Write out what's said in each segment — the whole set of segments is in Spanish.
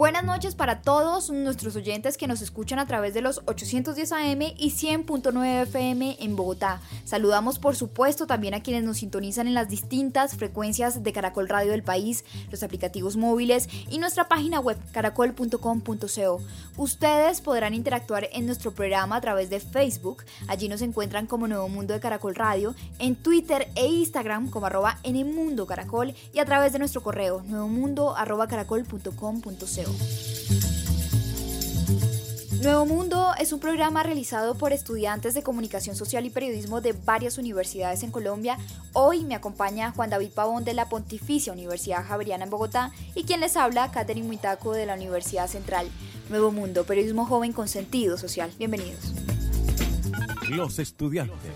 Buenas noches para todos nuestros oyentes que nos escuchan a través de los 810 AM y 100.9 FM en Bogotá. Saludamos por supuesto también a quienes nos sintonizan en las distintas frecuencias de Caracol Radio del país, los aplicativos móviles y nuestra página web caracol.com.co. Ustedes podrán interactuar en nuestro programa a través de Facebook, allí nos encuentran como Nuevo Mundo de Caracol Radio, en Twitter e Instagram como arroba Caracol y a través de nuestro correo nuevomundo.caracol.com.co. Nuevo Mundo es un programa realizado por estudiantes de comunicación social y periodismo de varias universidades en Colombia. Hoy me acompaña Juan David Pavón de la Pontificia Universidad Javeriana en Bogotá y quien les habla, Catherine Muitaco de la Universidad Central. Nuevo Mundo, periodismo joven con sentido social. Bienvenidos. Los estudiantes.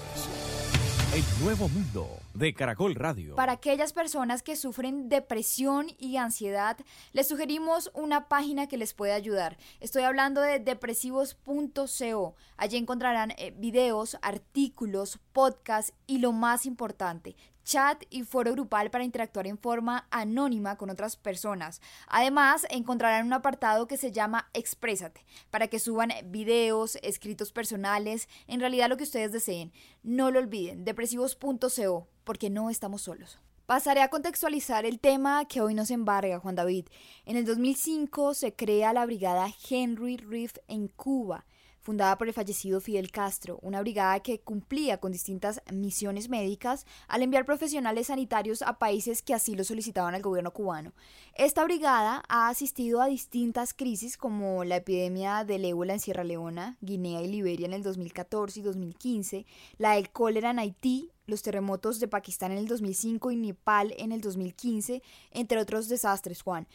El nuevo mundo de Caracol Radio. Para aquellas personas que sufren depresión y ansiedad, les sugerimos una página que les puede ayudar. Estoy hablando de depresivos.co. Allí encontrarán eh, videos, artículos, podcasts y lo más importante, chat y foro grupal para interactuar en forma anónima con otras personas. Además, encontrarán un apartado que se llama Exprésate, para que suban videos, escritos personales, en realidad lo que ustedes deseen. No lo olviden, depresivos.co, porque no estamos solos. Pasaré a contextualizar el tema que hoy nos embarga, Juan David. En el 2005 se crea la brigada Henry Reef en Cuba fundada por el fallecido Fidel Castro, una brigada que cumplía con distintas misiones médicas al enviar profesionales sanitarios a países que así lo solicitaban al gobierno cubano. Esta brigada ha asistido a distintas crisis como la epidemia del ébola en Sierra Leona, Guinea y Liberia en el 2014 y 2015, la del cólera en Haití, los terremotos de Pakistán en el 2005 y Nepal en el 2015, entre otros desastres, Juan.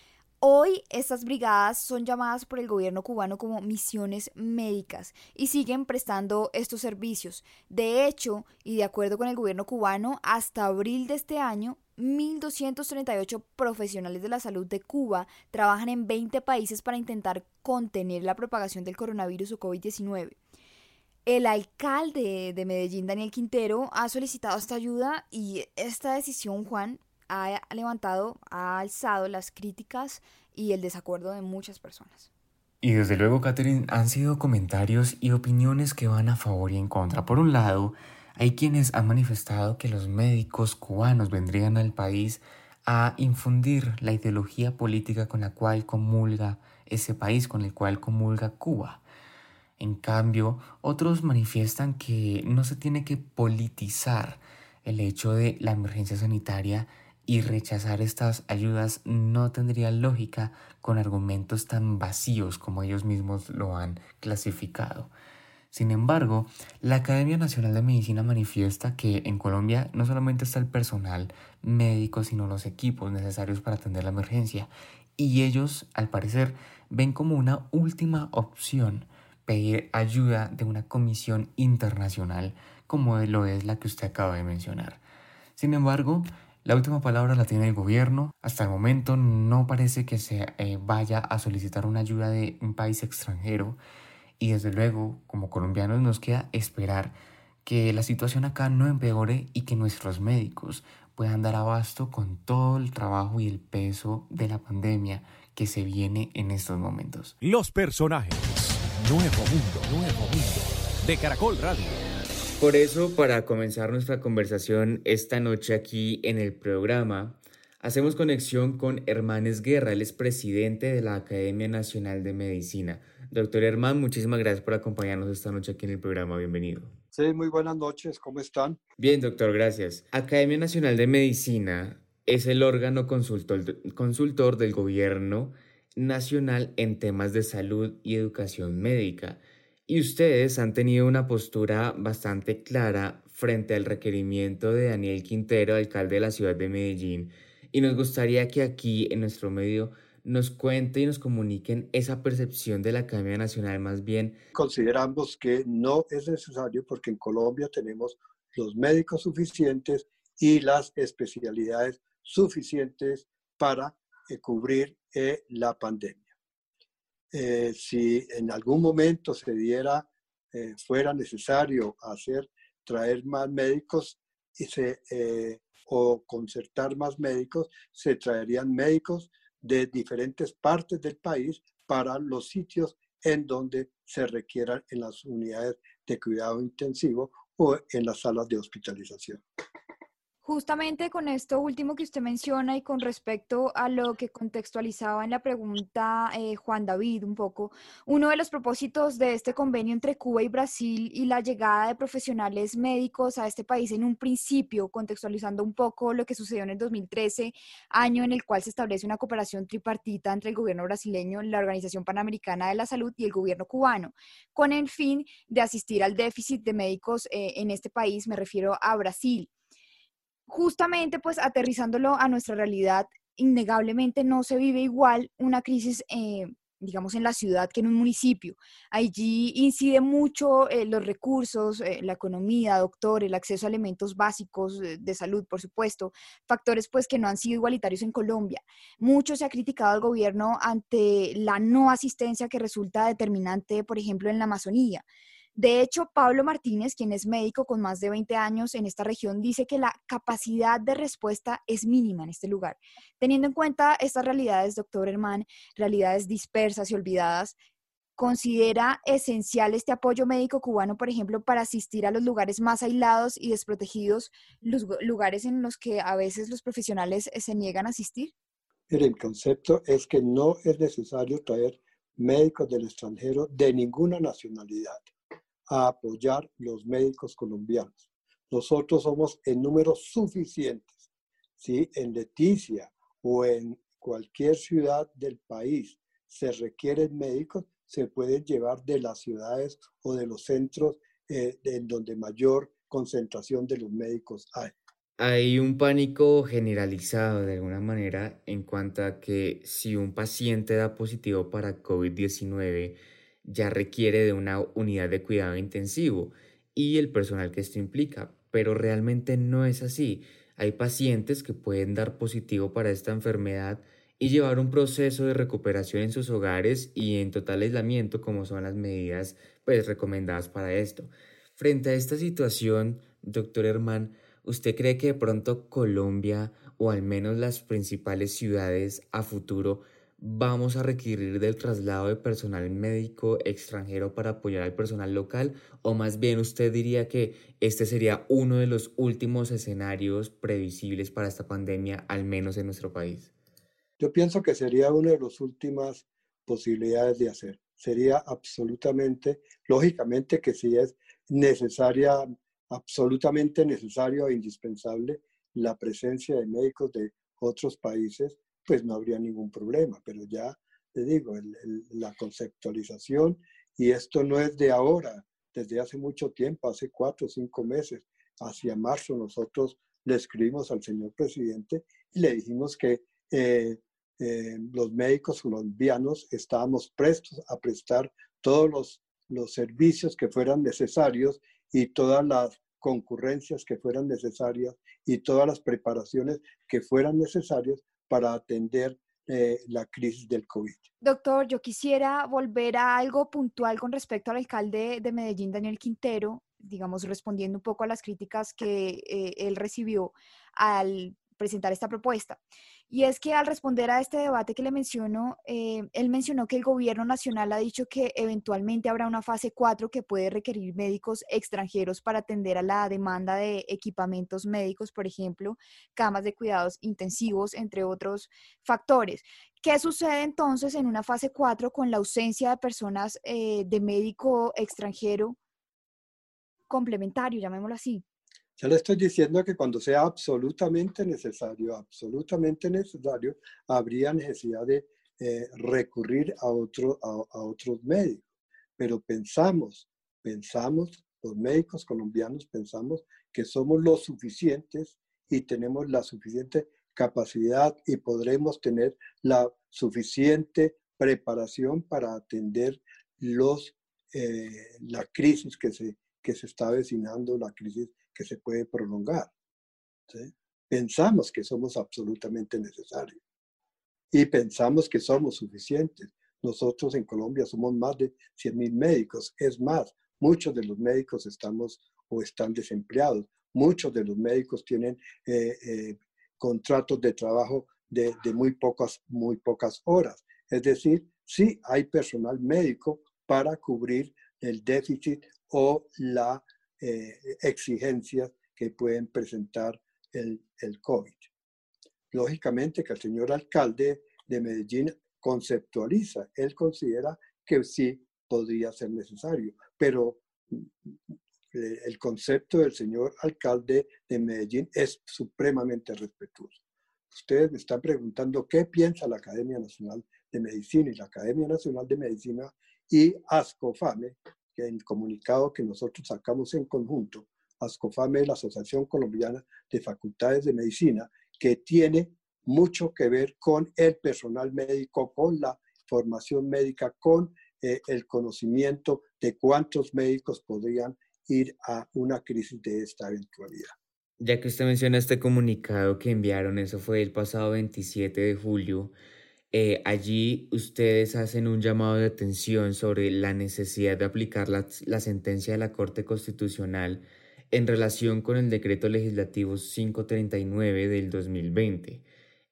Hoy estas brigadas son llamadas por el gobierno cubano como misiones médicas y siguen prestando estos servicios. De hecho, y de acuerdo con el gobierno cubano, hasta abril de este año, 1.238 profesionales de la salud de Cuba trabajan en 20 países para intentar contener la propagación del coronavirus o COVID-19. El alcalde de Medellín, Daniel Quintero, ha solicitado esta ayuda y esta decisión, Juan, ha levantado, ha alzado las críticas y el desacuerdo de muchas personas. Y desde luego, Catherine, han sido comentarios y opiniones que van a favor y en contra. Por un lado, hay quienes han manifestado que los médicos cubanos vendrían al país a infundir la ideología política con la cual comulga ese país, con el cual comulga Cuba. En cambio, otros manifiestan que no se tiene que politizar el hecho de la emergencia sanitaria y rechazar estas ayudas no tendría lógica con argumentos tan vacíos como ellos mismos lo han clasificado. Sin embargo, la Academia Nacional de Medicina manifiesta que en Colombia no solamente está el personal médico, sino los equipos necesarios para atender la emergencia, y ellos, al parecer, ven como una última opción pedir ayuda de una comisión internacional como lo es la que usted acaba de mencionar. Sin embargo, la última palabra la tiene el gobierno. Hasta el momento no parece que se eh, vaya a solicitar una ayuda de un país extranjero. Y desde luego, como colombianos, nos queda esperar que la situación acá no empeore y que nuestros médicos puedan dar abasto con todo el trabajo y el peso de la pandemia que se viene en estos momentos. Los personajes. Nuevo mundo, nuevo mundo. De Caracol Radio. Por eso, para comenzar nuestra conversación esta noche aquí en el programa, hacemos conexión con Hermanes Guerra, él es presidente de la Academia Nacional de Medicina. Doctor Hermán, muchísimas gracias por acompañarnos esta noche aquí en el programa, bienvenido. Sí, muy buenas noches, ¿cómo están? Bien, doctor, gracias. Academia Nacional de Medicina es el órgano consultor, consultor del gobierno nacional en temas de salud y educación médica y ustedes han tenido una postura bastante clara frente al requerimiento de Daniel Quintero, alcalde de la ciudad de Medellín, y nos gustaría que aquí en nuestro medio nos cuente y nos comuniquen esa percepción de la Academia Nacional más bien. Consideramos que no es necesario porque en Colombia tenemos los médicos suficientes y las especialidades suficientes para eh, cubrir eh, la pandemia. Eh, si en algún momento se diera, fuera necesario hacer, traer más médicos y se, o concertar más médicos, se traerían médicos de diferentes partes del país para los sitios en donde se requieran en las unidades de cuidado intensivo o en las salas de hospitalización. Justamente con esto último que usted menciona y con respecto a lo que contextualizaba en la pregunta eh, Juan David un poco, uno de los propósitos de este convenio entre Cuba y Brasil y la llegada de profesionales médicos a este país en un principio, contextualizando un poco lo que sucedió en el 2013, año en el cual se establece una cooperación tripartita entre el gobierno brasileño, la Organización Panamericana de la Salud y el gobierno cubano, con el fin de asistir al déficit de médicos eh, en este país, me refiero a Brasil justamente pues aterrizándolo a nuestra realidad, innegablemente no se vive igual una crisis, eh, digamos, en la ciudad que en un municipio. Allí incide mucho eh, los recursos, eh, la economía, doctor, el acceso a elementos básicos de salud, por supuesto, factores pues que no han sido igualitarios en Colombia. Mucho se ha criticado al gobierno ante la no asistencia que resulta determinante, por ejemplo, en la Amazonía. De hecho, Pablo Martínez, quien es médico con más de 20 años en esta región, dice que la capacidad de respuesta es mínima en este lugar. Teniendo en cuenta estas realidades, doctor Herman, realidades dispersas y olvidadas, ¿considera esencial este apoyo médico cubano, por ejemplo, para asistir a los lugares más aislados y desprotegidos, los lugares en los que a veces los profesionales se niegan a asistir? El concepto es que no es necesario traer médicos del extranjero de ninguna nacionalidad a apoyar los médicos colombianos. Nosotros somos en números suficientes. Si en Leticia o en cualquier ciudad del país se requieren médicos, se pueden llevar de las ciudades o de los centros eh, en donde mayor concentración de los médicos hay. Hay un pánico generalizado de alguna manera en cuanto a que si un paciente da positivo para COVID-19, ya requiere de una unidad de cuidado intensivo y el personal que esto implica, pero realmente no es así. Hay pacientes que pueden dar positivo para esta enfermedad y llevar un proceso de recuperación en sus hogares y en total aislamiento como son las medidas pues recomendadas para esto. Frente a esta situación, doctor Herman, ¿usted cree que de pronto Colombia o al menos las principales ciudades a futuro vamos a requerir del traslado de personal médico extranjero para apoyar al personal local o más bien usted diría que este sería uno de los últimos escenarios previsibles para esta pandemia, al menos en nuestro país? Yo pienso que sería una de las últimas posibilidades de hacer. Sería absolutamente, lógicamente que si es necesaria, absolutamente necesario e indispensable la presencia de médicos de otros países pues no habría ningún problema. Pero ya te digo, la conceptualización, y esto no es de ahora, desde hace mucho tiempo, hace cuatro o cinco meses, hacia marzo, nosotros le escribimos al señor presidente y le dijimos que eh, eh, los médicos colombianos estábamos prestos a prestar todos los, los servicios que fueran necesarios y todas las concurrencias que fueran necesarias y todas las preparaciones que fueran necesarias para atender eh, la crisis del COVID. Doctor, yo quisiera volver a algo puntual con respecto al alcalde de Medellín, Daniel Quintero, digamos, respondiendo un poco a las críticas que eh, él recibió al presentar esta propuesta. Y es que al responder a este debate que le menciono, eh, él mencionó que el gobierno nacional ha dicho que eventualmente habrá una fase 4 que puede requerir médicos extranjeros para atender a la demanda de equipamientos médicos, por ejemplo, camas de cuidados intensivos, entre otros factores. ¿Qué sucede entonces en una fase 4 con la ausencia de personas eh, de médico extranjero complementario, llamémoslo así? Ya le estoy diciendo que cuando sea absolutamente necesario, absolutamente necesario, habría necesidad de eh, recurrir a, otro, a, otros médicos. Pero pensamos, pensamos, los médicos colombianos pensamos que somos lo suficientes y tenemos la suficiente capacidad y podremos tener la suficiente preparación para atender los, eh, la crisis que se, que se está avecinando, la crisis que se puede prolongar. Pensamos que somos absolutamente necesarios y pensamos que somos suficientes. Nosotros en Colombia somos más de 100.000 médicos. Es más, muchos de los médicos estamos o están desempleados. Muchos de los médicos tienen eh, eh, contratos de trabajo de, muy, pocas, muy pocas horas. Es decir, sí hay personal médico para cubrir el déficit o la eh, exigencias que pueden presentar el, el COVID. Lógicamente que el señor alcalde de Medellín conceptualiza, él considera que sí podría ser necesario, pero eh, el concepto del señor alcalde de Medellín es supremamente respetuoso. Ustedes me están preguntando qué piensa la Academia Nacional de Medicina y la Academia Nacional de Medicina y ASCOFAME, el comunicado que nosotros sacamos en conjunto, ASCOFAME la Asociación Colombiana de Facultades de Medicina, que tiene mucho que ver con el personal médico, con la formación médica, con eh, el conocimiento de cuántos médicos podrían ir a una crisis de esta eventualidad. Ya que usted menciona este comunicado que enviaron, eso fue el pasado 27 de julio, eh, allí ustedes hacen un llamado de atención sobre la necesidad de aplicar la, la, sentencia de la Corte Constitucional en relación con el decreto legislativo 539 del 2020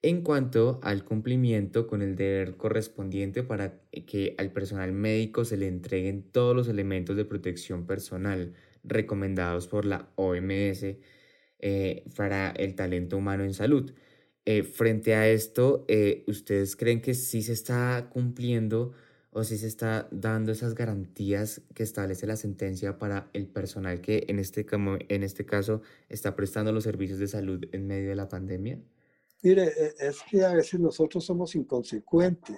en cuanto al cumplimiento con el deber correspondiente para que al personal médico se le entreguen todos los elementos de protección personal recomendados por la OMS eh, para el talento humano en salud. Eh, frente a esto, eh, ¿ustedes creen que sí se está cumpliendo o sí se está dando esas garantías que establece la sentencia para el personal que en este, en este caso está prestando los servicios de salud en medio de la pandemia? Mire, e, es que a veces nosotros somos inconsecuentes.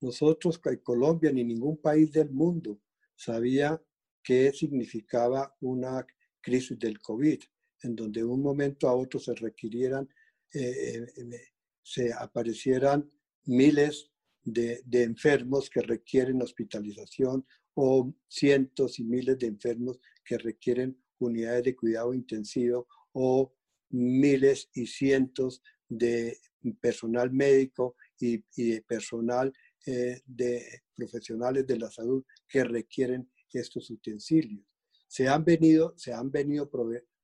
Nosotros, Colombia, ni ningún país del mundo sabía qué significaba una crisis del COVID, en donde de un momento a otro se requirieran, eh, eh, se aparecieran miles de, enfermos que requieren hospitalización o cientos y miles de enfermos que requieren unidades de cuidado intensivo o miles y cientos de personal médico y, personal eh, de profesionales de la salud que requieren estos utensilios. Se han venido, se han venido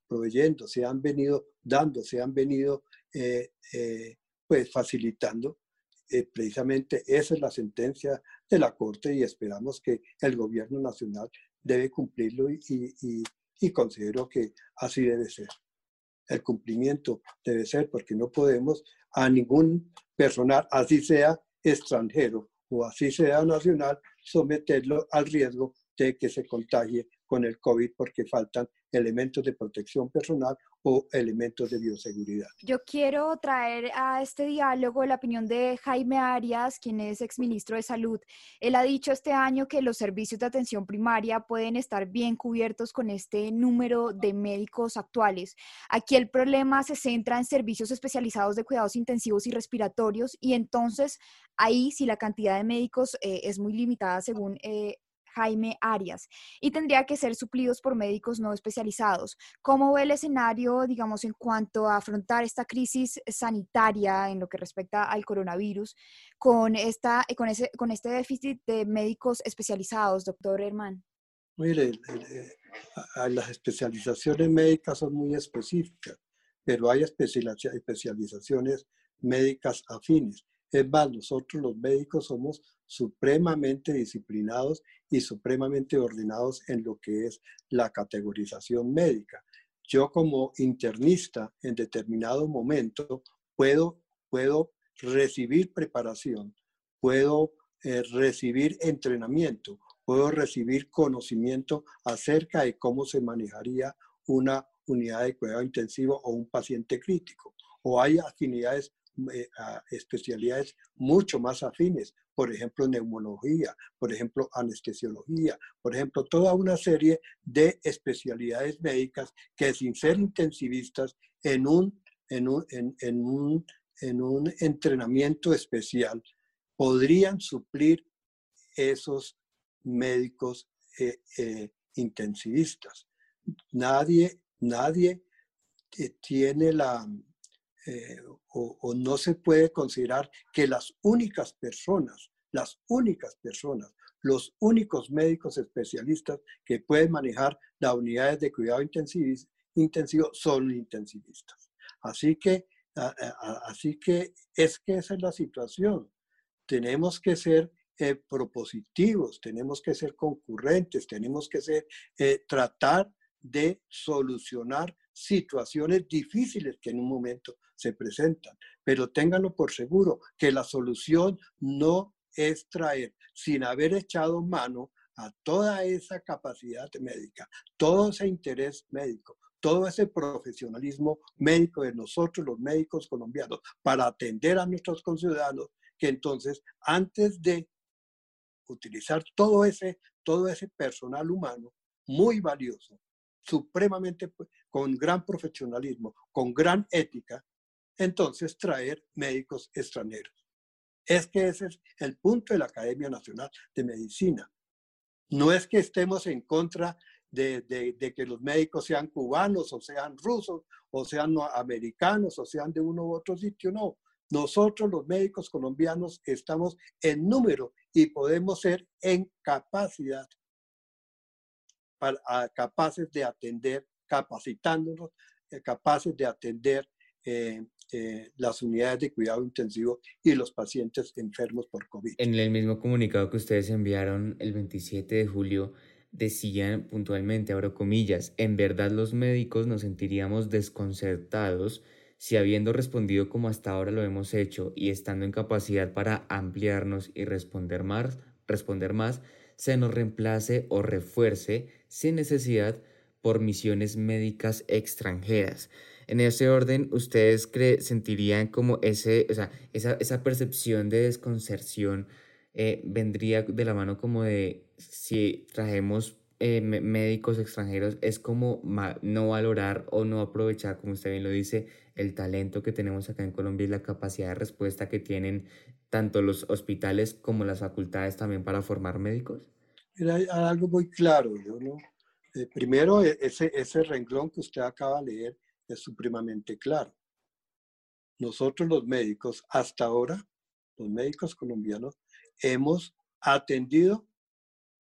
proveyendo, se han venido dando, se han venido eh, eh, pues facilitando. precisamente esa es la sentencia de la Corte y esperamos que el gobierno nacional debe cumplirlo y, y, y considero que así debe ser. El cumplimiento debe ser porque no podemos a ningún personal, así sea extranjero o así sea nacional, someterlo al riesgo de que se contagie con el COVID porque faltan elementos de protección personal o elementos de bioseguridad. Yo quiero traer a este diálogo la opinión de Jaime Arias, quien es exministro de Salud. Él ha dicho este año que los servicios de atención primaria pueden estar bien cubiertos con este número de médicos actuales. Aquí el problema se centra en servicios especializados de cuidados intensivos y respiratorios y entonces ahí si la cantidad de médicos eh, es muy limitada según eh, Jaime Arias y tendría que ser suplidos por médicos no especializados. ¿Cómo ve el escenario, digamos, en cuanto a afrontar esta crisis sanitaria en lo que respecta al coronavirus con, esta, con, ese, con este déficit de médicos especializados, doctor Herman? Mire, las especializaciones médicas son muy específicas, pero hay especializaciones médicas afines. Es más, nosotros los médicos somos supremamente disciplinados y supremamente ordenados en lo que es la categorización médica. Yo como internista en determinado momento puedo, puedo recibir preparación, puedo eh, recibir entrenamiento, puedo recibir conocimiento acerca de cómo se manejaría una unidad de cuidado intensivo o un paciente crítico. O hay afinidades eh, especialidades mucho más afines, por ejemplo, neumología, por ejemplo, anestesiología, por ejemplo, toda una serie de especialidades médicas que sin ser intensivistas en un, en un, en, un en un entrenamiento especial, podrían suplir esos médicos eh, eh, intensivistas. Nadie, nadie tiene la, eh, o, no se puede considerar que las únicas personas, las únicas personas, los únicos médicos especialistas que pueden manejar las unidades de cuidado intensivo son intensivistas. Así que, así que es que esa es la situación. Tenemos que ser eh, propositivos, tenemos que ser concurrentes, tenemos que ser, eh, tratar de solucionar situaciones difíciles que en un momento se presentan. Pero ténganlo por seguro que la solución no es traer, sin haber echado mano a toda esa capacidad médica, todo ese interés médico, todo ese profesionalismo médico de nosotros, los médicos colombianos, para atender a nuestros conciudadanos, que entonces, antes de utilizar todo ese, todo ese personal humano muy valioso, supremamente pues, con gran profesionalismo, con gran ética, entonces traer médicos extranjeros. Es que ese es el punto de la Academia Nacional de Medicina. No es que estemos en contra de, de, que los médicos sean cubanos o sean rusos o sean americanos o sean de uno u otro sitio, no. Nosotros los médicos colombianos estamos en número y podemos ser en capacidad, para, capaces de atender, capacitándonos, eh, capaces de atender eh, eh, las unidades de cuidado intensivo y los pacientes enfermos por COVID. En el mismo comunicado que ustedes enviaron el 27 de julio, decían puntualmente, abro comillas, en verdad los médicos nos sentiríamos desconcertados si habiendo respondido como hasta ahora lo hemos hecho y estando en capacidad para ampliarnos y responder más, responder más, se nos reemplace o refuerce sin necesidad por misiones médicas extranjeras. En ese orden, ¿ustedes sentirían como ese, o sea, esa, esa percepción de desconcerción eh, vendría de la mano como de si trajemos eh, médicos extranjeros, es como no valorar o no aprovechar, como usted bien lo dice, el talento que tenemos acá en Colombia y la capacidad de respuesta que tienen tanto los hospitales como las facultades también para formar médicos? hay algo muy claro, ¿no? Eh, primero, e, ese, ese renglón que usted acaba de leer es supremamente claro. Nosotros los médicos, hasta ahora, los médicos colombianos, hemos atendido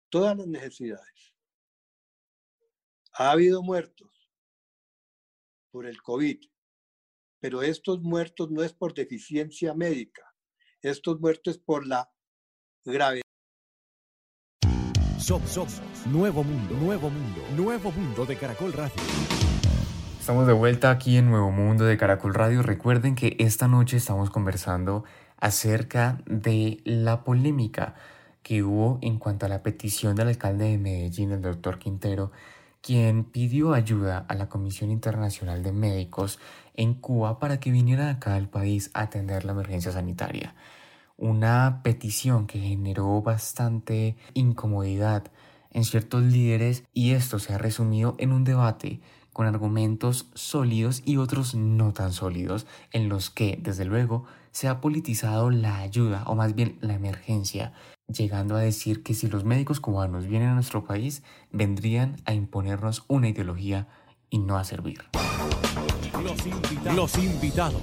todas las necesidades. Ha habido muertos por el COVID, pero estos muertos no es por deficiencia médica, estos muertos es por la gravedad. Nuevo Mundo, Nuevo Mundo, Nuevo Mundo de Caracol Radio. Estamos de vuelta aquí en Nuevo Mundo de Caracol Radio. Recuerden que esta noche estamos conversando acerca de la polémica que hubo en cuanto a la petición del alcalde de Medellín, el doctor Quintero, quien pidió ayuda a la Comisión Internacional de Médicos en Cuba para que viniera acá al país a atender la emergencia sanitaria. Una petición que generó bastante incomodidad en ciertos líderes y esto se ha resumido en un debate con argumentos sólidos y otros no tan sólidos en los que, desde luego, se ha politizado la ayuda o más bien la emergencia, llegando a decir que si los médicos cubanos vienen a nuestro país, vendrían a imponernos una ideología y no a servir. Los invitados. Los invitados.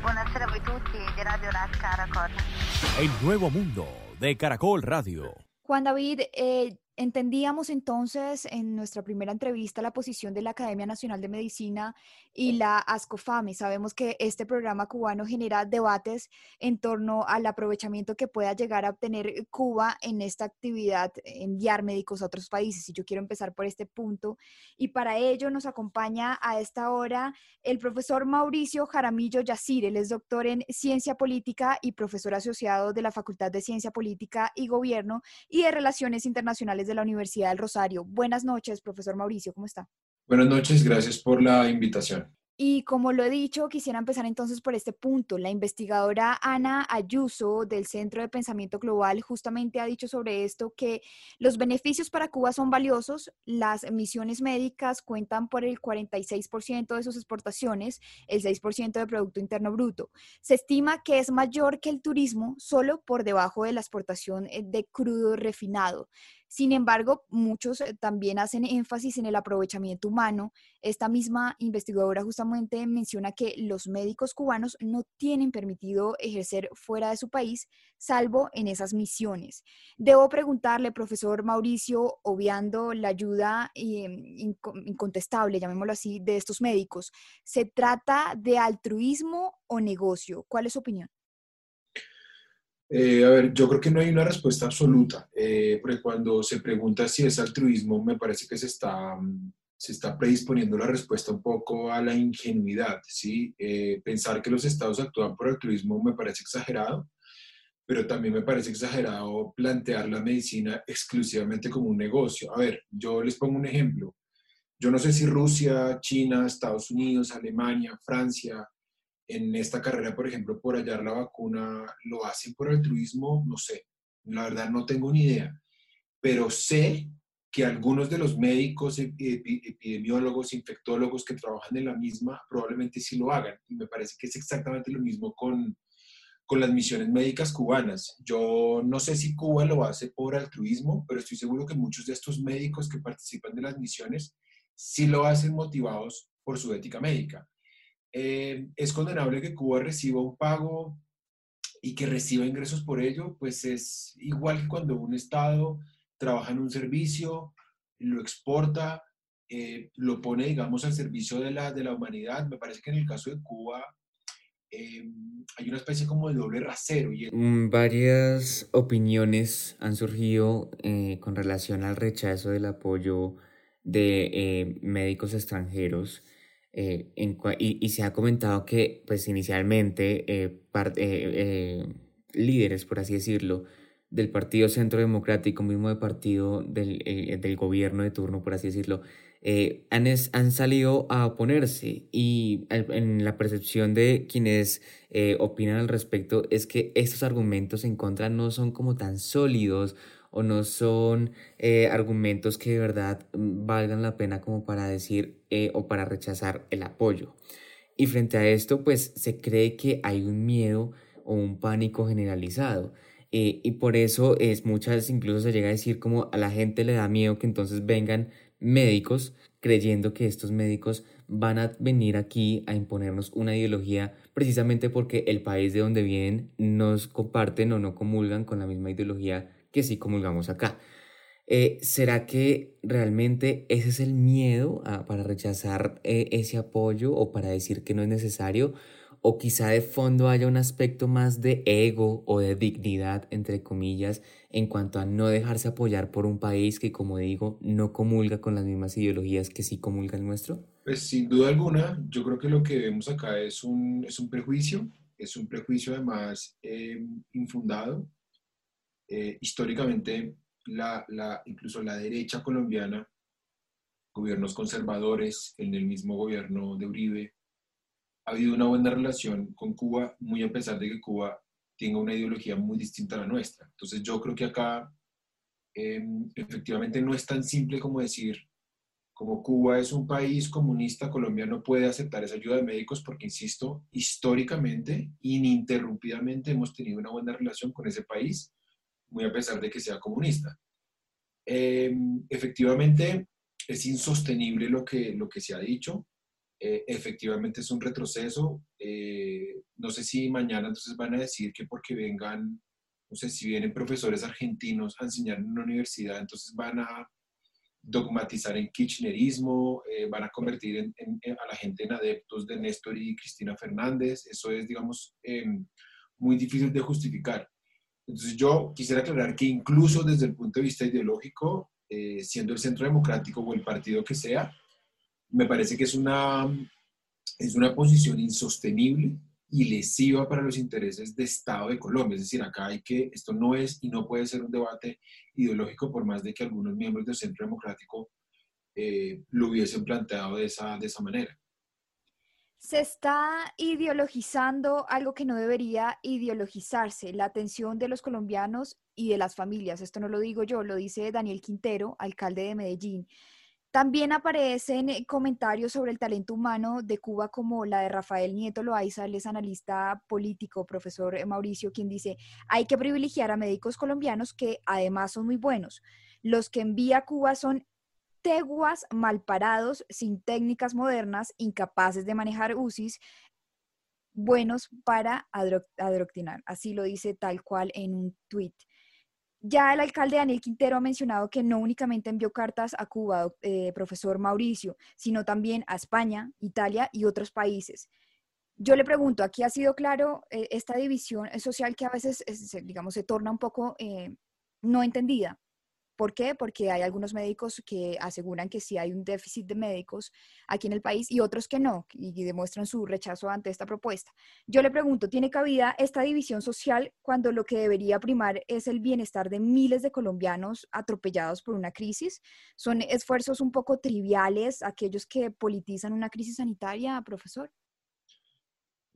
Buonasera a de Radio Caracol. El nuevo mundo de Caracol Radio. Juan David, eh, Entendíamos entonces en nuestra primera entrevista la posición de la Academia Nacional de Medicina y la ASCOFAME. Sabemos que este programa cubano genera debates en torno al aprovechamiento que pueda llegar a obtener Cuba en esta actividad, enviar médicos a otros países. Y yo quiero empezar por este punto. Y para ello nos acompaña a esta hora el profesor Mauricio Jaramillo Yacir. Él es doctor en Ciencia Política y profesor asociado de la Facultad de Ciencia Política y Gobierno y de Relaciones Internacionales de la Universidad del Rosario. Buenas noches, profesor Mauricio, ¿cómo está? Buenas noches, gracias por la invitación. Y como lo he dicho, quisiera empezar entonces por este punto. La investigadora Ana Ayuso del Centro de Pensamiento Global justamente ha dicho sobre esto que los beneficios para Cuba son valiosos. Las misiones médicas cuentan por el 46% de sus exportaciones, el 6% de Producto Interno Bruto. Se estima que es mayor que el turismo solo por debajo de la exportación eh, de crudo refinado. Sin embargo, muchos eh, también hacen énfasis en el aprovechamiento humano. Esta misma investigadora justamente menciona que los médicos cubanos no tienen permitido ejercer fuera de su país, salvo en esas misiones. Debo preguntarle, profesor Mauricio, obviando la ayuda em, incontestable, llamémoslo así, de estos médicos, ¿se trata de altruismo o negocio? ¿Cuál es su opinión? Eh, a ver, yo creo que no hay una respuesta absoluta, eh, porque cuando se pregunta si es altruismo, me parece que se está, se está predisponiendo la respuesta un poco a la ingenuidad, ¿sí? Eh, pensar que los estados actúan por altruismo me parece exagerado, pero también me parece exagerado plantear la medicina exclusivamente como un negocio. A ver, yo les pongo un ejemplo. Yo no sé si Rusia, China, Estados Unidos, Alemania, Francia, en esta carrera, por ejemplo, por hallar la vacuna, ¿lo hacen por altruismo? No sé, la verdad no tengo ni idea, pero sé que algunos de los médicos, epidemiólogos, infectólogos que trabajan en la misma, probablemente sí lo hagan. Y me parece que es exactamente lo mismo con, con las misiones médicas cubanas. Yo no sé si Cuba lo hace por altruismo, pero estoy seguro que muchos de estos médicos que participan de las misiones sí lo hacen motivados por su ética médica. Eh, es condenable que Cuba reciba un pago y que reciba ingresos por ello, pues es igual que cuando un Estado trabaja en un servicio, lo exporta, eh, lo pone, digamos, al servicio de la, de la humanidad. Me parece que en el caso de Cuba eh, hay una especie como de doble rasero. Y... Mm, varias opiniones han surgido con relación al rechazo del apoyo de médicos extranjeros eh, y, se ha comentado que, pues inicialmente, eh, eh, líderes, por así decirlo, del Partido Centro Democrático, mismo de partido del, del gobierno de turno, por así decirlo, han, han salido a oponerse. Y en la percepción de quienes opinan al respecto es que estos argumentos en contra no son como tan sólidos o no son eh, argumentos que de verdad mm, valgan la pena como para decir eh, o para rechazar el apoyo. Y frente a esto, pues se cree que hay un miedo o un pánico generalizado. Eh, y por eso es muchas, incluso se llega a decir como a la gente le da miedo que entonces vengan médicos creyendo que estos médicos van a venir aquí a imponernos una ideología precisamente porque el país de donde vienen nos comparten o no comulgan con la misma ideología que sí comulgamos acá. Eh, ¿Será que realmente ese es el miedo para rechazar eh, ese apoyo o para decir que no es necesario? ¿O quizá de fondo haya un aspecto más de ego o de dignidad, entre comillas, en cuanto a no dejarse apoyar por un país que, como digo, no comulga con las mismas ideologías que sí comulga el nuestro? Pues sin duda alguna, yo creo que lo que vemos acá es un, es un prejuicio, es un prejuicio además eh, infundado, eh, históricamente incluso la derecha colombiana, gobiernos conservadores, en el mismo gobierno de Uribe, ha habido una buena relación con Cuba, muy a pesar de que Cuba tenga una ideología muy distinta a la nuestra. Entonces yo creo que acá em, efectivamente no es tan simple como decir, como Cuba es un país comunista, Colombia no puede aceptar esa ayuda de médicos porque, insisto, históricamente, ininterrumpidamente hemos tenido una buena relación con ese país muy a pesar de que sea comunista. Em, efectivamente, es insostenible lo que, lo que se ha dicho. Eh, efectivamente es un retroceso. Eh, no sé si mañana entonces van a decir que porque vengan, no sé si vienen profesores argentinos a enseñar en una universidad, entonces van a dogmatizar en kirchnerismo, eh, van a convertir a la gente en adeptos de Néstor y Cristina Fernández. Eso es, digamos, muy difícil de justificar. Entonces yo quisiera aclarar que incluso desde el punto de vista ideológico, eh, siendo el centro democrático o el partido que sea, me parece que es una, es una posición insostenible y lesiva para los intereses de Estado de Colombia. Es decir, acá hay que, esto no es y no puede ser un debate ideológico por más de que algunos miembros del centro democrático eh, lo hubiesen planteado de esa, de esa manera. Se está ideologizando algo que no debería ideologizarse, la atención de los colombianos y de las familias. Esto no lo digo yo, lo dice Daniel Quintero, alcalde de Medellín. También aparecen eh, comentarios sobre el talento humano de Cuba como la de Rafael Nieto Loaiza, es analista político, profesor eh, Mauricio, quien dice, hay que privilegiar a médicos colombianos que además son muy buenos. Los que envía Cuba son teguas malparados, sin técnicas modernas, incapaces de manejar UCIs, buenos para adoctrinar. Así lo dice tal cual en un tuit. Ya el alcalde Daniel Quintero ha mencionado que no únicamente envió cartas a Cuba, eh, profesor Mauricio, sino también a España, Italia y otros países. Yo le pregunto, aquí ha sido claro eh, esta división social que a veces, digamos, se torna un poco eh, no entendida. ¿Por qué? Porque hay algunos médicos que aseguran que sí hay un déficit de médicos aquí en el país y otros que no, y demuestran su rechazo ante esta propuesta. Yo le pregunto, ¿tiene cabida esta división social cuando lo que debería primar es el bienestar de miles de colombianos atropellados por una crisis? ¿Son esfuerzos un poco triviales aquellos que politizan una crisis sanitaria, profesor?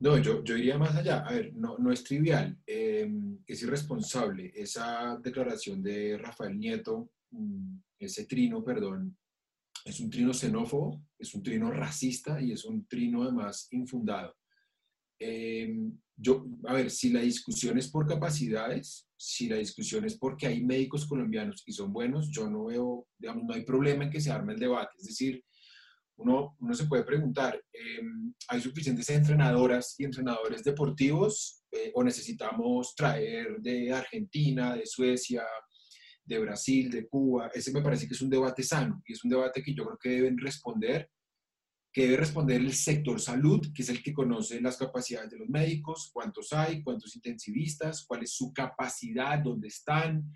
No, yo, yo iría más allá. A ver, no, no es trivial, em, es irresponsable. Esa declaración de Rafael Nieto, mm, ese trino, perdón, es un trino xenófobo, es un trino racista y es un trino además infundado. Em, yo, a ver, si la discusión es por capacidades, si la discusión es porque hay médicos colombianos y son buenos, yo no veo, digamos, no hay problema en que se arme el debate. Es decir, uno, uno se puede preguntar, em, ¿hay suficientes entrenadoras y entrenadores deportivos eh, o necesitamos traer de Argentina, de Suecia, de Brasil, de Cuba? Ese me parece que es un debate sano y es un debate que yo creo que deben responder, que debe responder el sector salud, que es el que conoce las capacidades de los médicos, cuántos hay, cuántos intensivistas, cuál es su capacidad, dónde están,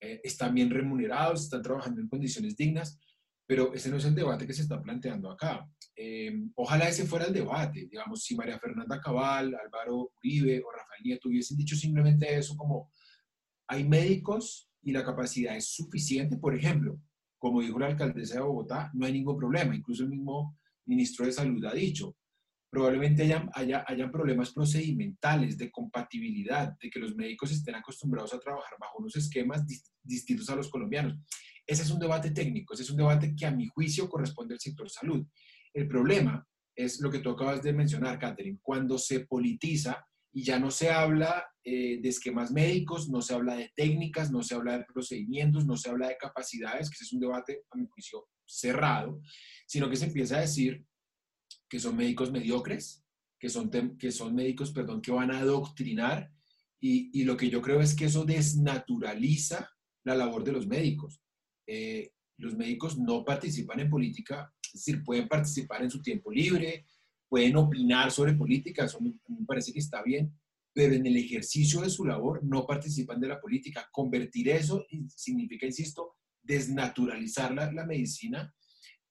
eh, están bien remunerados, están trabajando en condiciones dignas pero ese no es el debate que se está planteando acá. Eh, ojalá ese fuera el debate, digamos, si María Fernanda Cabal, Álvaro Uribe o Rafael Nieto hubiesen dicho simplemente eso como hay médicos y la capacidad es suficiente, por ejemplo, como dijo la alcaldesa de Bogotá, no hay ningún problema, incluso el mismo ministro de Salud ha dicho, probablemente hayan, haya, hayan problemas procedimentales de compatibilidad, de que los médicos estén acostumbrados a trabajar bajo unos esquemas distintos a los colombianos. Ese es un debate técnico, ese es un debate que a mi juicio corresponde al sector salud. El problema es lo que tú acabas de mencionar, Catherine, cuando se politiza y ya no se habla eh, de esquemas médicos, no se habla de técnicas, no se habla de procedimientos, no se habla de capacidades, que ese es un debate, a mi juicio, cerrado, sino que se empieza a decir que son médicos mediocres, que son, que son médicos, perdón, que van a adoctrinar, y, y lo que yo creo es que eso desnaturaliza la labor de los médicos. Eh, los médicos no participan en política, es decir, pueden participar en su tiempo libre, pueden opinar sobre política, eso me, parece que está bien, pero en el ejercicio de su labor no participan de la política. Convertir eso significa, insisto, desnaturalizar la, la medicina,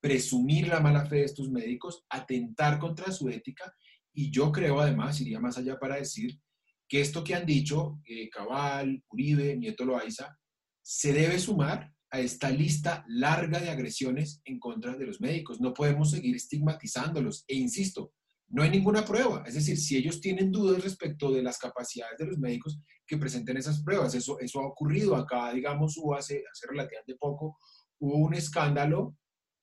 presumir la mala fe de estos médicos, atentar contra su ética y yo creo además, iría más allá para decir que esto que han dicho eh, Cabal, Uribe, Nieto Loaiza, se debe sumar a esta lista larga de agresiones en contra de los médicos. No podemos seguir estigmatizándolos. E insisto, no hay ninguna prueba. Es decir, si ellos tienen dudas respecto de las capacidades de los médicos, que presenten esas pruebas. Eso, eso ha ocurrido acá, digamos, hubo hace, hace relativamente poco, hubo un escándalo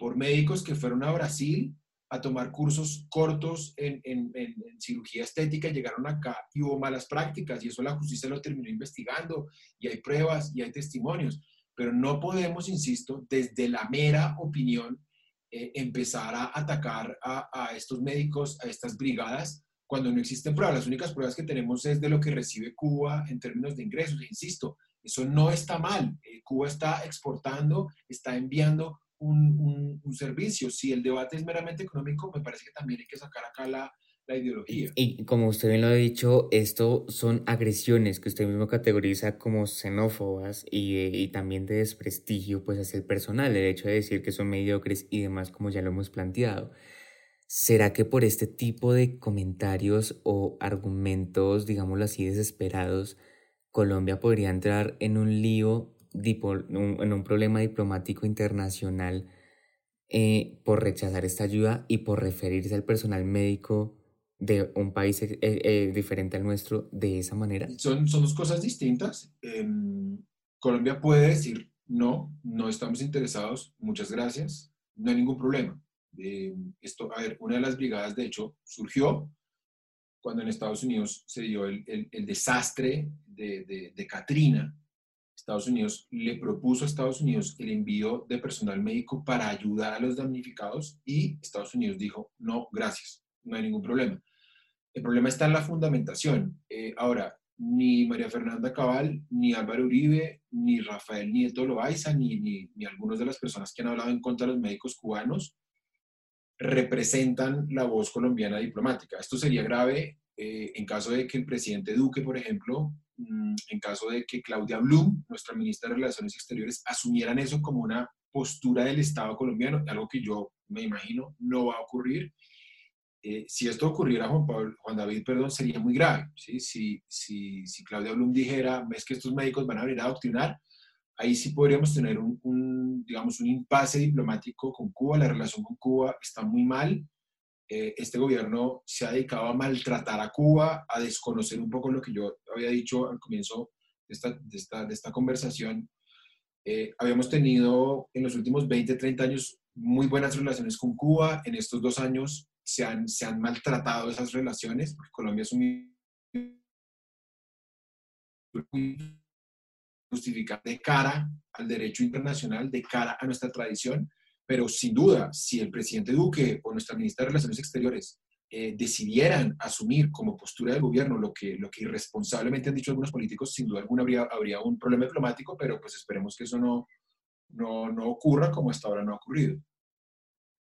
por médicos que fueron a Brasil a tomar cursos cortos en, en, en, cirugía estética, llegaron acá y hubo malas prácticas y eso la justicia lo terminó investigando y hay pruebas y hay testimonios pero no podemos, insisto, desde la mera opinión, eh, empezar a atacar a, estos médicos, a estas brigadas, cuando no existen pruebas. Las únicas pruebas que tenemos es de lo que recibe Cuba en términos de ingresos. E insisto, eso no está mal. Eh, Cuba está exportando, está enviando un, servicio. Si el debate es meramente económico, me parece que también hay que sacar acá la, la ideología. Y como usted bien lo ha dicho, esto son agresiones que usted mismo categoriza como xenófobas y, y, también de desprestigio pues hacia el personal, el hecho de decir que son mediocres y demás como ya lo hemos planteado. ¿Será que por este tipo de comentarios o argumentos, digámoslo así, desesperados, Colombia podría entrar en un lío, en un problema diplomático internacional eh, por rechazar esta ayuda y por referirse al personal médico de un país eh, eh, diferente al nuestro de esa manera? Son, son dos cosas distintas. Colombia puede decir, no, no estamos interesados, muchas gracias, no hay ningún problema. Em, esto, a ver, una de las brigadas, de hecho, surgió cuando en Estados Unidos se dio el, el, desastre de, de, de Katrina, Estados Unidos le propuso a Estados Unidos el envío de personal médico para ayudar a los damnificados y Estados Unidos dijo, no, gracias, no hay ningún problema. El problema está en la fundamentación. Eh, ahora, ni María Fernanda Cabal, ni Álvaro Uribe, ni Rafael Nieto Loaiza, ni, ni, ni algunas de las personas que han hablado en contra de los médicos cubanos representan la voz colombiana diplomática. Esto sería grave eh, en caso de que el presidente Duque, por ejemplo, en caso de que Claudia Blum, nuestra ministra de Relaciones Exteriores, asumieran eso como una postura del Estado colombiano, algo que yo me imagino no va a ocurrir. Eh, si esto ocurriera, Juan, Pablo, Juan David, perdón, sería muy grave. ¿sí? Si, si, si Claudia Blum dijera, ves que estos médicos van a venir a adoctrinar, ahí sí podríamos tener un, un, digamos, un impasse diplomático con Cuba. La relación con Cuba está muy mal. Eh, este gobierno se ha dedicado a maltratar a Cuba, a desconocer un poco lo que yo había dicho al comienzo de esta, de esta, de esta conversación. Eh, habíamos tenido en los últimos 20, 30 años muy buenas relaciones con Cuba. En estos dos años se han, se han maltratado esas relaciones, porque Colombia es un justificar de cara al derecho internacional, de cara a nuestra tradición, pero sin duda, si el presidente Duque o nuestra ministra de Relaciones Exteriores eh, decidieran asumir como postura del gobierno lo que, lo que irresponsablemente han dicho algunos políticos, sin duda alguna habría, habría un problema diplomático, pero pues esperemos que eso no, no, no ocurra como hasta ahora no ha ocurrido.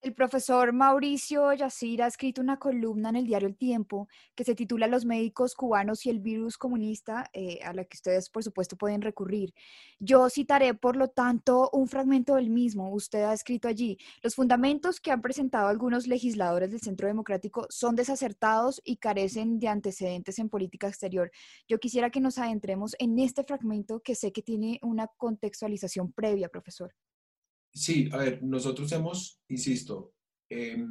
El profesor Mauricio Yacir ha escrito una columna en el diario El Tiempo que se titula Los médicos cubanos y el virus comunista, eh, a la que ustedes por supuesto pueden recurrir. Yo citaré por lo tanto un fragmento del mismo. Usted ha escrito allí, los fundamentos que han presentado algunos legisladores del Centro Democrático son desacertados y carecen de antecedentes en política exterior. Yo quisiera que nos adentremos en este fragmento que sé que tiene una contextualización previa, profesor. Sí, a ver, nosotros hemos, insisto, eh,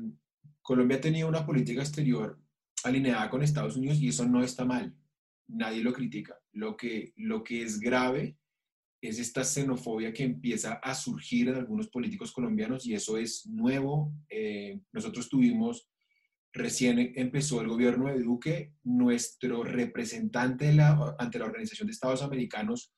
Colombia ha tenido una política exterior alineada con Estados Unidos y eso no está mal. Nadie lo critica. Lo que, lo que es grave es esta xenofobia que empieza a surgir en algunos políticos colombianos y eso es nuevo. Eh, nosotros tuvimos, recién empezó el gobierno de Duque, nuestro representante ante la Organización de Estados Americanos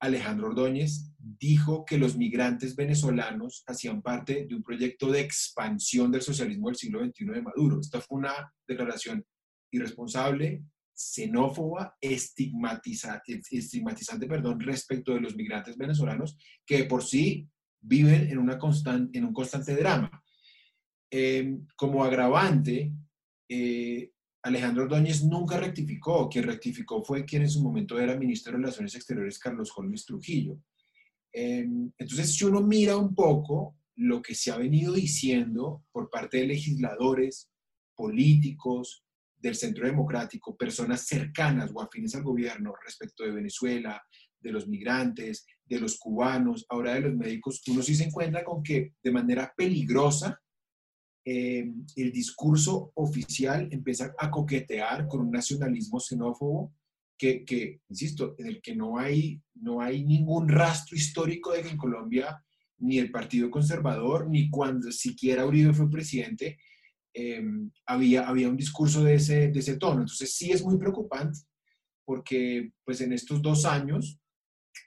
Alejandro Ordóñez, dijo que los migrantes venezolanos hacían parte de un proyecto de expansión del socialismo del siglo XXI de Maduro. Esta fue una declaración irresponsable, xenófoba, estigmatizante perdón, respecto de los migrantes venezolanos que por sí viven en, una en un constante drama. Eh, como agravante, eh, Alejandro Ordóñez nunca rectificó. Quien rectificó fue quien en su momento era ministro de Relaciones Exteriores, Carlos Holmes Trujillo. Em, entonces, si uno mira un poco lo que se ha venido diciendo por parte de legisladores, políticos, del Centro Democrático, personas cercanas o afines al gobierno respecto de Venezuela, de los migrantes, de los cubanos, ahora de los médicos, uno sí se encuentra con que de manera peligrosa eh, el discurso oficial empieza a coquetear con un nacionalismo xenófobo que, que, insisto, en el que no hay, no hay ningún rastro histórico de que en Colombia ni el Partido Conservador, ni cuando siquiera Uribe fue presidente, eh, había, había un discurso de ese, de ese tono. Entonces sí es muy preocupante porque pues en estos dos años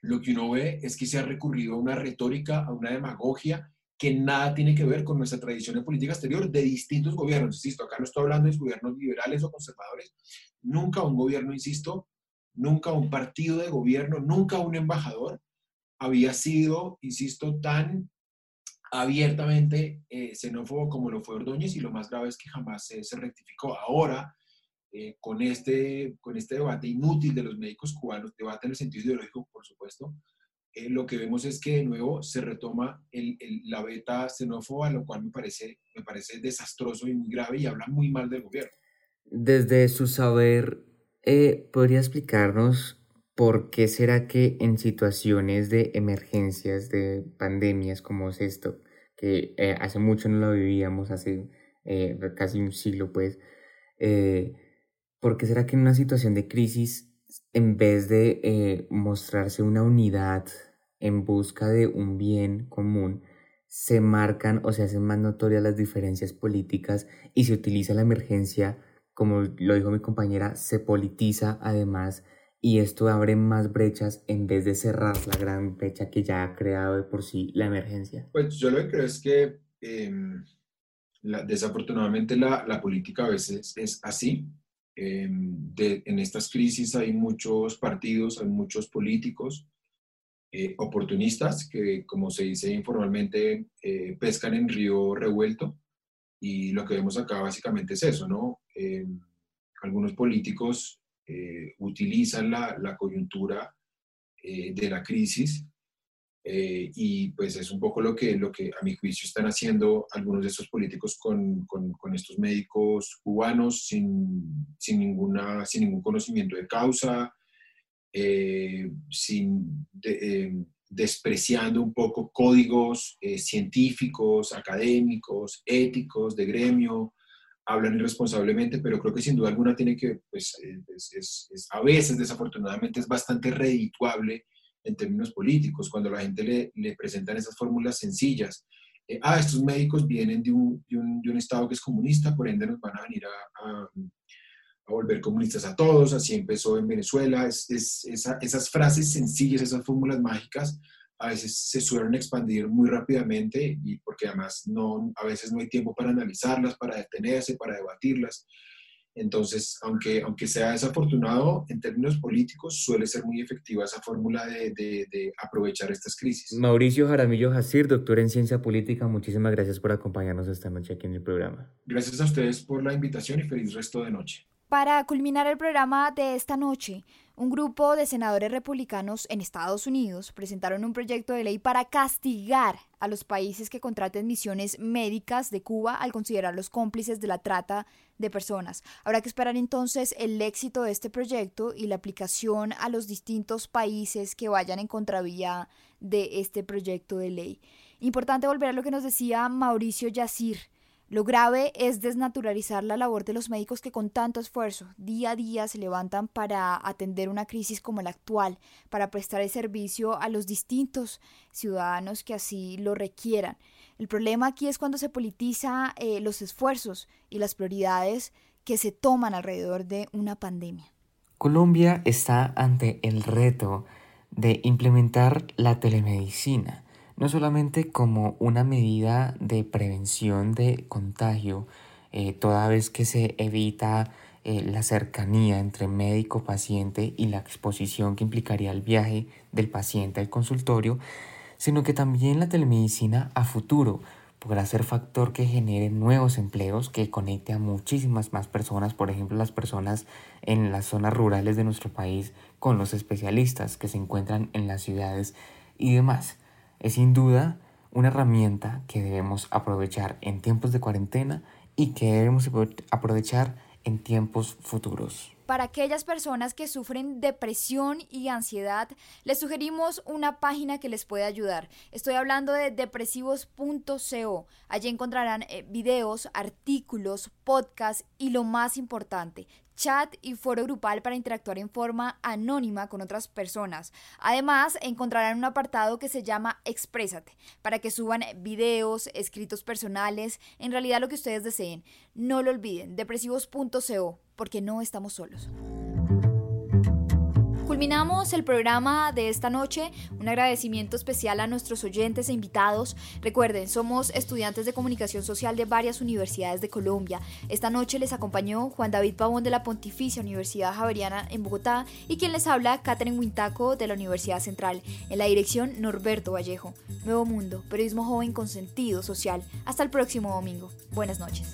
lo que uno ve es que se ha recurrido a una retórica, a una demagogia que nada tiene que ver con nuestra tradición de política exterior de distintos gobiernos. Insisto, acá no estoy hablando de gobiernos liberales o conservadores. Nunca un gobierno, insisto, nunca un partido de gobierno, nunca un embajador había sido, insisto, tan abiertamente eh, xenófobo como lo fue Ordóñez y lo más grave es que jamás se, se rectificó. Ahora, eh, con, este, con este debate inútil de los médicos cubanos, debate en el sentido ideológico, por supuesto, eh, lo que vemos es que de nuevo se retoma el, el, la beta xenófoba, lo cual me parece, me parece desastroso y muy grave y habla muy mal del gobierno. Desde su saber, eh, ¿podría explicarnos por qué será que en situaciones de emergencias, de pandemias como es esto, que eh, hace mucho no lo vivíamos, hace eh, casi un siglo pues. Eh, ¿Por qué será que en una situación de crisis, en vez de mostrarse una unidad en busca de un bien común, se marcan o se hacen más notorias las diferencias políticas y se utiliza la emergencia, como lo dijo mi compañera, se politiza además y esto abre más brechas en vez de cerrar la gran brecha que ya ha creado de por sí la emergencia? Pues yo lo que creo es que em, desafortunadamente la, la, política a veces es así. Em, en estas crisis hay muchos partidos, hay muchos políticos eh, oportunistas que, como se dice informalmente, eh, pescan en río revuelto. Y lo que vemos acá básicamente es eso, ¿no? Eh, algunos políticos utilizan la, la coyuntura de la crisis y pues es un poco lo que, lo que a mi juicio están haciendo algunos de estos políticos con, con, con estos médicos cubanos sin, sin, ninguna, sin ningún conocimiento de causa, eh, sin, eh, despreciando un poco códigos eh, científicos, académicos, éticos, de gremio, hablan irresponsablemente, pero creo que sin duda alguna tiene que, pues, es, a veces desafortunadamente es bastante redituable en términos políticos, cuando la gente le, le presentan esas fórmulas sencillas. ah, estos médicos vienen de un, de, un, de un, estado que es comunista, por ende nos van a venir a a volver comunistas a todos, así empezó en Venezuela. Es, esas frases sencillas, esas fórmulas mágicas, a veces se suelen expandir muy rápidamente y porque además no, a veces no hay tiempo para analizarlas, para detenerse, para debatirlas. Entonces, aunque, aunque sea desafortunado en términos políticos, suele ser muy efectiva esa fórmula de, de, aprovechar estas crisis. Mauricio Jaramillo Jacir, doctor en ciencia política, muchísimas gracias por acompañarnos esta noche aquí en el programa. Gracias a ustedes por la invitación y feliz resto de noche. Para culminar el programa de esta noche, un grupo de senadores republicanos en Estados Unidos presentaron un proyecto de ley para castigar a los países que contraten misiones médicas de Cuba al considerarlos cómplices de la trata de personas. Habrá que esperar entonces el éxito de este proyecto y la aplicación a los distintos países que vayan en contravía de este proyecto de ley. Importante volver a lo que nos decía Mauricio Yacir lo grave es desnaturalizar la labor de los médicos que con tanto esfuerzo día a día se levantan para atender una crisis como la actual, para prestar el servicio a los distintos ciudadanos que así lo requieran. El problema aquí es cuando se politiza eh, los esfuerzos y las prioridades que se toman alrededor de una pandemia. Colombia está ante el reto de implementar la telemedicina no solamente como una medida de prevención de contagio, eh, toda vez que se evita eh, la cercanía entre médico-paciente y la exposición que implicaría el viaje del paciente al consultorio, sino que también la telemedicina a futuro podrá ser factor que genere nuevos empleos, que conecte a muchísimas más personas, por ejemplo las personas en las zonas rurales de nuestro país con los especialistas que se encuentran en las ciudades y demás es sin duda una herramienta que debemos aprovechar en tiempos de cuarentena y que debemos aprovechar en tiempos futuros. Para aquellas personas que sufren depresión y ansiedad, les sugerimos una página que les puede ayudar. Estoy hablando de depresivos.co. Allí encontrarán eh, videos, artículos, podcasts y lo más importante, chat y foro grupal para interactuar en forma anónima con otras personas. Además, encontrarán un apartado que se llama Exprésate, para que suban videos, escritos personales, en realidad lo que ustedes deseen. No lo olviden, depresivos.co, porque no estamos solos. Culminamos el programa de esta noche. Un agradecimiento especial a nuestros oyentes e invitados. Recuerden, somos estudiantes de comunicación social de varias universidades de Colombia. Esta noche les acompañó Juan David Pavón de la Pontificia Universidad Javeriana en Bogotá y quien les habla, Catherine Wintaco de la Universidad Central. En la dirección, Norberto Vallejo. Nuevo Mundo, periodismo joven con sentido social. Hasta el próximo domingo. Buenas noches.